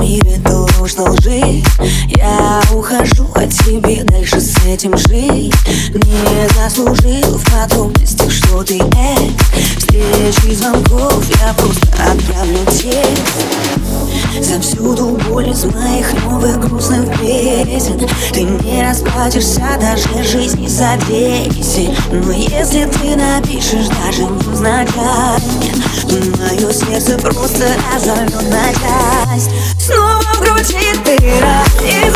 мире должно жить Я ухожу от тебе дальше с этим жить. Не заслужил в подробностях, что ты экс Встречи звонков я просто отправлю текст За всю ту боль из моих новых грустных песен. Ты не расплатишься даже жизни за десять Но если ты напишешь даже невзначай Мое сердце просто разорвет на часть Снова в груди дыра Из-за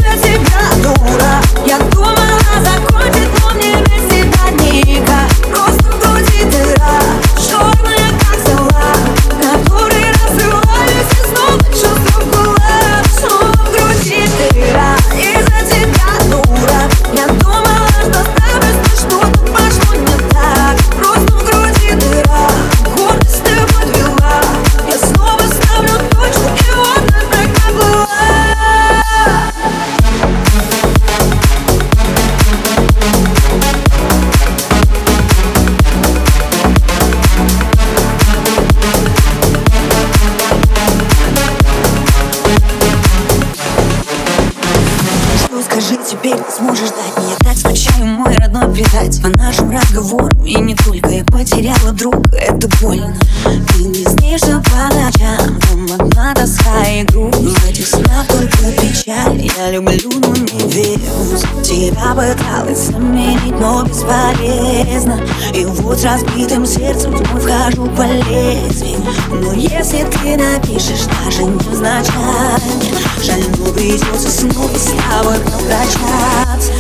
скажи теперь, ты сможешь дать мне так скучаю, мой родной предать По нашим разговорам и не только Я потеряла друга, это больно. Ты не снишься по ночам Там одна тоска и грусть. В этих снах только печаль. Я люблю, но не верю. Тебя пыталась заменить, но бесполезно. И вот с разбитым сердцем вновь вхожу по лезвию Но если ты напишешь даже невзначай Жаль, но придется снова с тобой попрощаться